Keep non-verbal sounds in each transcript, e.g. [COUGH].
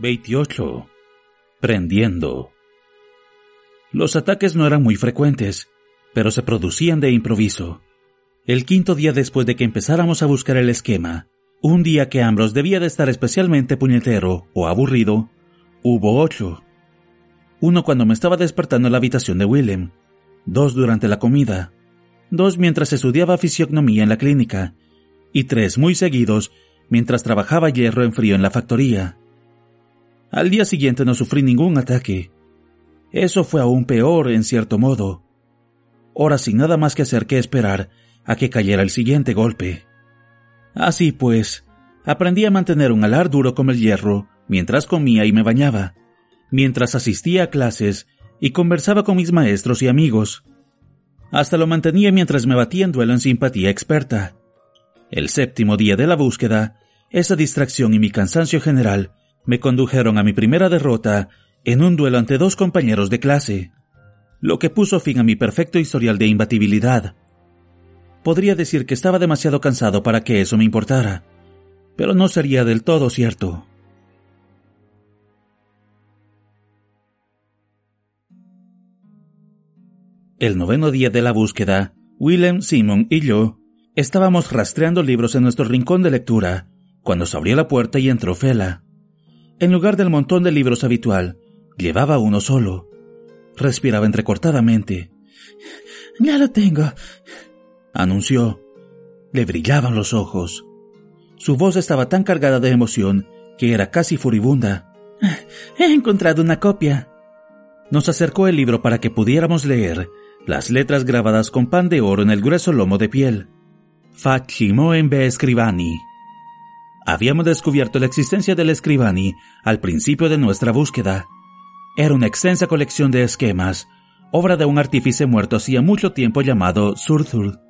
28. Prendiendo. Los ataques no eran muy frecuentes, pero se producían de improviso. El quinto día después de que empezáramos a buscar el esquema, un día que Ambrose debía de estar especialmente puñetero o aburrido, hubo ocho. Uno cuando me estaba despertando en la habitación de Willem, dos durante la comida, dos mientras estudiaba fisiognomía en la clínica, y tres muy seguidos mientras trabajaba hierro en frío en la factoría. Al día siguiente no sufrí ningún ataque. Eso fue aún peor en cierto modo. Ahora sin nada más que hacer que esperar a que cayera el siguiente golpe. Así pues, aprendí a mantener un alar duro como el hierro mientras comía y me bañaba, mientras asistía a clases y conversaba con mis maestros y amigos. Hasta lo mantenía mientras me batía en duelo en simpatía experta. El séptimo día de la búsqueda, esa distracción y mi cansancio general me condujeron a mi primera derrota en un duelo ante dos compañeros de clase, lo que puso fin a mi perfecto historial de imbatibilidad. Podría decir que estaba demasiado cansado para que eso me importara, pero no sería del todo cierto. El noveno día de la búsqueda, Willem, Simon y yo estábamos rastreando libros en nuestro rincón de lectura, cuando se abrió la puerta y entró Fela. En lugar del montón de libros habitual, llevaba uno solo. Respiraba entrecortadamente. Ya lo tengo, anunció. Le brillaban los ojos. Su voz estaba tan cargada de emoción que era casi furibunda. He encontrado una copia. Nos acercó el libro para que pudiéramos leer las letras grabadas con pan de oro en el grueso lomo de piel. Facimo en B. Habíamos descubierto la existencia del escribani al principio de nuestra búsqueda. Era una extensa colección de esquemas, obra de un artífice muerto hacía mucho tiempo llamado Surthur.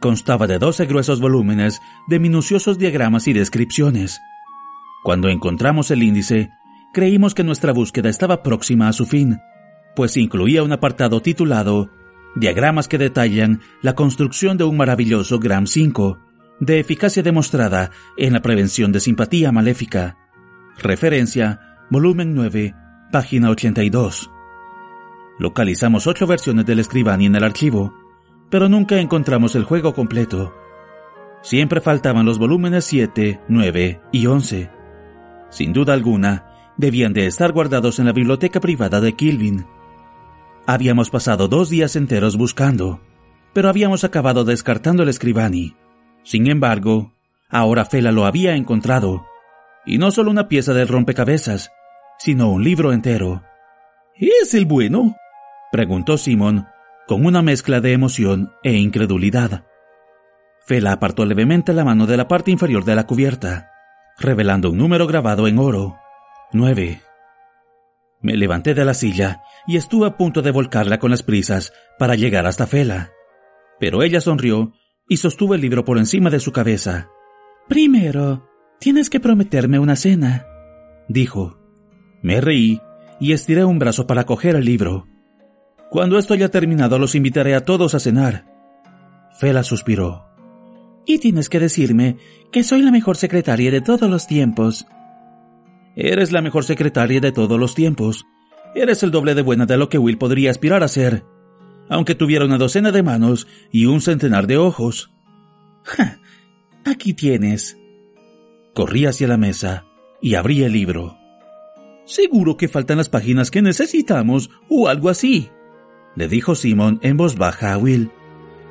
Constaba de doce gruesos volúmenes de minuciosos diagramas y descripciones. Cuando encontramos el índice, creímos que nuestra búsqueda estaba próxima a su fin, pues incluía un apartado titulado Diagramas que detallan la construcción de un maravilloso Gram 5, de eficacia demostrada en la prevención de simpatía maléfica. Referencia, volumen 9, página 82. Localizamos ocho versiones del Escribani en el archivo, pero nunca encontramos el juego completo. Siempre faltaban los volúmenes 7, 9 y 11. Sin duda alguna, debían de estar guardados en la biblioteca privada de Kilvin. Habíamos pasado dos días enteros buscando, pero habíamos acabado descartando el Escribani. Sin embargo, ahora Fela lo había encontrado, y no solo una pieza del rompecabezas, sino un libro entero. ¿Es el bueno? preguntó Simón, con una mezcla de emoción e incredulidad. Fela apartó levemente la mano de la parte inferior de la cubierta, revelando un número grabado en oro. Nueve. Me levanté de la silla y estuve a punto de volcarla con las prisas para llegar hasta Fela. Pero ella sonrió y sostuvo el libro por encima de su cabeza. Primero, tienes que prometerme una cena, dijo. Me reí y estiré un brazo para coger el libro. Cuando esto haya terminado los invitaré a todos a cenar. Fela suspiró. Y tienes que decirme que soy la mejor secretaria de todos los tiempos. Eres la mejor secretaria de todos los tiempos. Eres el doble de buena de lo que Will podría aspirar a ser aunque tuviera una docena de manos y un centenar de ojos. ¡Ja! Aquí tienes. Corrí hacia la mesa y abrí el libro. Seguro que faltan las páginas que necesitamos o algo así, le dijo Simon en voz baja a Will.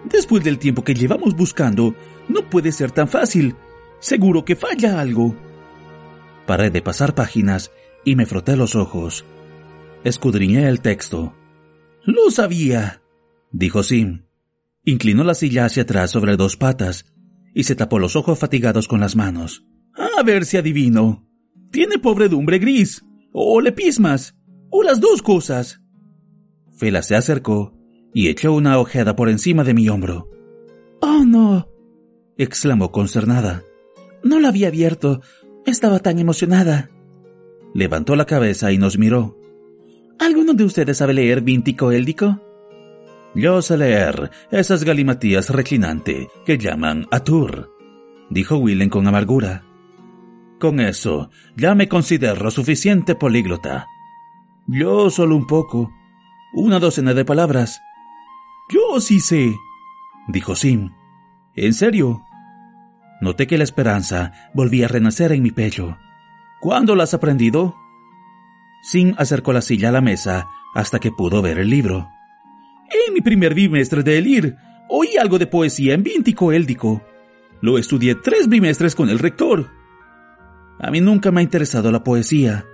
Después del tiempo que llevamos buscando, no puede ser tan fácil. Seguro que falla algo. Paré de pasar páginas y me froté los ojos. Escudriñé el texto. Lo sabía, dijo Sim. Inclinó la silla hacia atrás sobre dos patas y se tapó los ojos fatigados con las manos. A ver si adivino. Tiene pobredumbre gris, o lepismas, o las dos cosas. Fela se acercó y echó una ojeada por encima de mi hombro. Oh, no, exclamó concernada. No la había abierto. Estaba tan emocionada. Levantó la cabeza y nos miró. ¿Alguno de ustedes sabe leer víntico éldico? Yo sé leer esas galimatías reclinante que llaman Atur, dijo Willen con amargura. Con eso, ya me considero suficiente políglota. Yo solo un poco. Una docena de palabras. Yo sí sé, dijo Sim. ¿En serio? Noté que la esperanza volvía a renacer en mi pecho. ¿Cuándo la has aprendido? Sim acercó la silla a la mesa hasta que pudo ver el libro. En mi primer bimestre de Elir, oí algo de poesía en Víntico Éldico. Lo estudié tres bimestres con el rector. A mí nunca me ha interesado la poesía,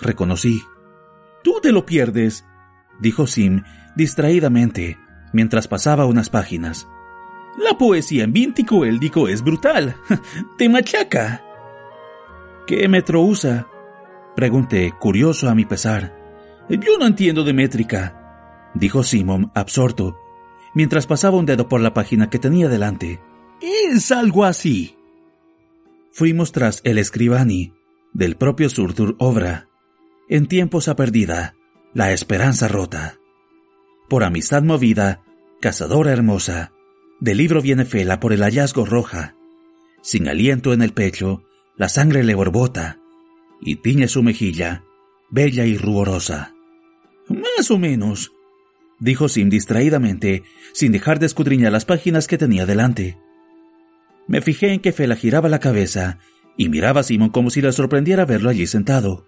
reconocí. Tú te lo pierdes, dijo Sim distraídamente mientras pasaba unas páginas. La poesía en Víntico Éldico es brutal. [LAUGHS] Te machaca. ¿Qué metro usa? Pregunté, curioso a mi pesar. Yo no entiendo de métrica, dijo Simon, absorto, mientras pasaba un dedo por la página que tenía delante. Es algo así. Fuimos tras el escribani, del propio Surtur Obra. En tiempos a perdida, la esperanza rota. Por amistad movida, cazadora hermosa, del libro viene Fela por el hallazgo roja. Sin aliento en el pecho, la sangre le borbota y tiñe su mejilla, bella y ruborosa. Más o menos, dijo Sim distraídamente, sin dejar de escudriñar las páginas que tenía delante. Me fijé en que Fela giraba la cabeza y miraba a Simon como si le sorprendiera verlo allí sentado.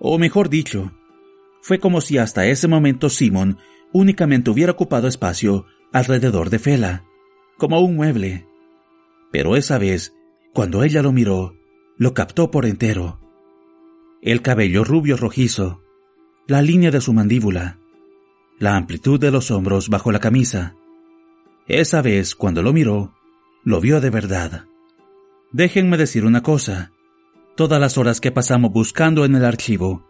O mejor dicho, fue como si hasta ese momento Simon únicamente hubiera ocupado espacio alrededor de Fela, como un mueble. Pero esa vez, cuando ella lo miró, lo captó por entero. El cabello rubio rojizo, la línea de su mandíbula, la amplitud de los hombros bajo la camisa. Esa vez, cuando lo miró, lo vio de verdad. Déjenme decir una cosa. Todas las horas que pasamos buscando en el archivo,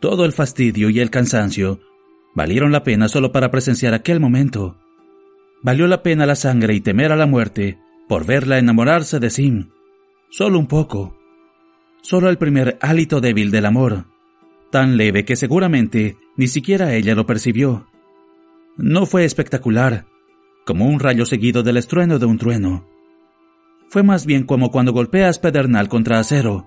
todo el fastidio y el cansancio, valieron la pena solo para presenciar aquel momento. Valió la pena la sangre y temer a la muerte por verla enamorarse de Sim. Solo un poco. Solo el primer hálito débil del amor, tan leve que seguramente ni siquiera ella lo percibió. No fue espectacular, como un rayo seguido del estruendo de un trueno. Fue más bien como cuando golpeas pedernal contra acero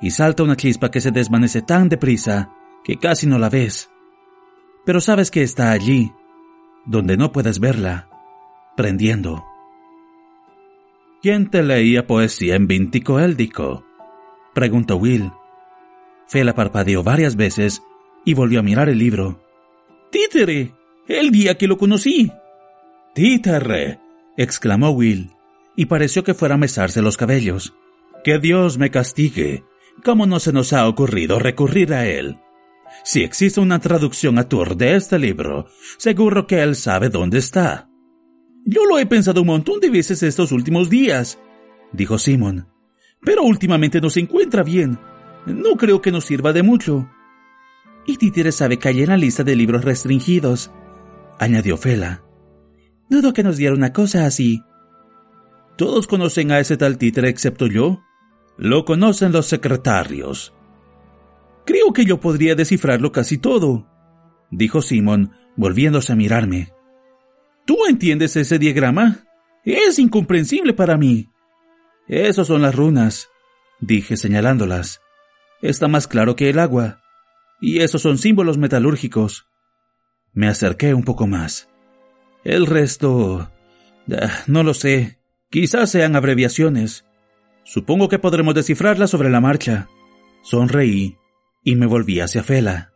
y salta una chispa que se desvanece tan deprisa que casi no la ves. Pero sabes que está allí, donde no puedes verla, prendiendo. ¿Quién te leía poesía en Víntico Éldico? preguntó Will. Fela parpadeó varias veces y volvió a mirar el libro. Títere, el día que lo conocí. Títere, exclamó Will, y pareció que fuera a mesarse los cabellos. Que Dios me castigue. ¿Cómo no se nos ha ocurrido recurrir a él? Si existe una traducción a Tour de este libro, seguro que él sabe dónde está. Yo lo he pensado un montón de veces estos últimos días, dijo Simon. Pero últimamente no se encuentra bien. No creo que nos sirva de mucho. Y Títere sabe que hay en la lista de libros restringidos, añadió Fela. Dudo que nos diera una cosa así. ¿Todos conocen a ese tal títere excepto yo? Lo conocen los secretarios. Creo que yo podría descifrarlo casi todo, dijo Simon, volviéndose a mirarme. ¿Tú entiendes ese diagrama? Es incomprensible para mí. Esos son las runas, dije señalándolas. Está más claro que el agua. Y esos son símbolos metalúrgicos. Me acerqué un poco más. El resto... Ah, no lo sé. Quizás sean abreviaciones. Supongo que podremos descifrarlas sobre la marcha. Sonreí y me volví hacia Fela.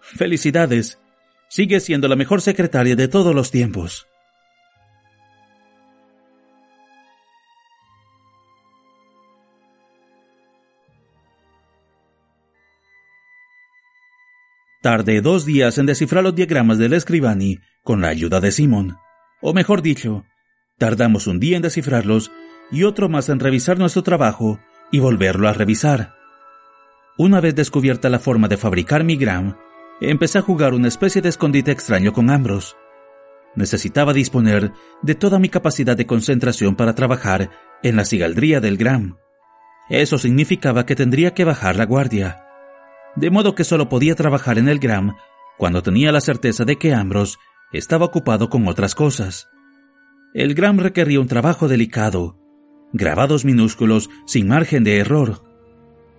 Felicidades. Sigue siendo la mejor secretaria de todos los tiempos. Tardé dos días en descifrar los diagramas del escribani con la ayuda de Simon. O mejor dicho, tardamos un día en descifrarlos y otro más en revisar nuestro trabajo y volverlo a revisar. Una vez descubierta la forma de fabricar mi gram, empecé a jugar una especie de escondite extraño con Ambros. Necesitaba disponer de toda mi capacidad de concentración para trabajar en la cigaldría del gram. Eso significaba que tendría que bajar la guardia de modo que solo podía trabajar en el Gram cuando tenía la certeza de que Ambrose estaba ocupado con otras cosas. El Gram requería un trabajo delicado, grabados minúsculos sin margen de error.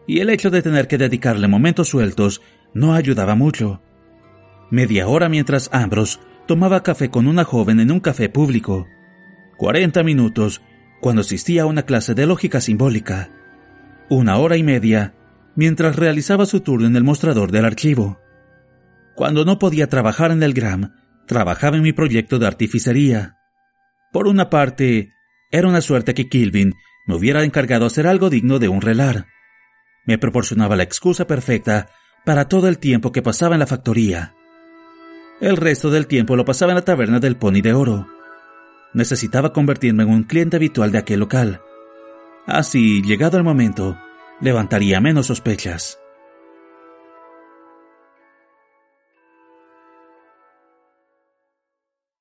y el hecho de tener que dedicarle momentos sueltos no ayudaba mucho. Media hora mientras Ambrose tomaba café con una joven en un café público. Cuarenta minutos cuando asistía a una clase de lógica simbólica. Una hora y media mientras realizaba su turno en el mostrador del archivo. Cuando no podía trabajar en el Gram, trabajaba en mi proyecto de artificería. Por una parte, era una suerte que Kilvin me hubiera encargado hacer algo digno de un relar. Me proporcionaba la excusa perfecta para todo el tiempo que pasaba en la factoría. El resto del tiempo lo pasaba en la taberna del Pony de Oro. Necesitaba convertirme en un cliente habitual de aquel local. Así, llegado el momento, levantaría menos sospechas.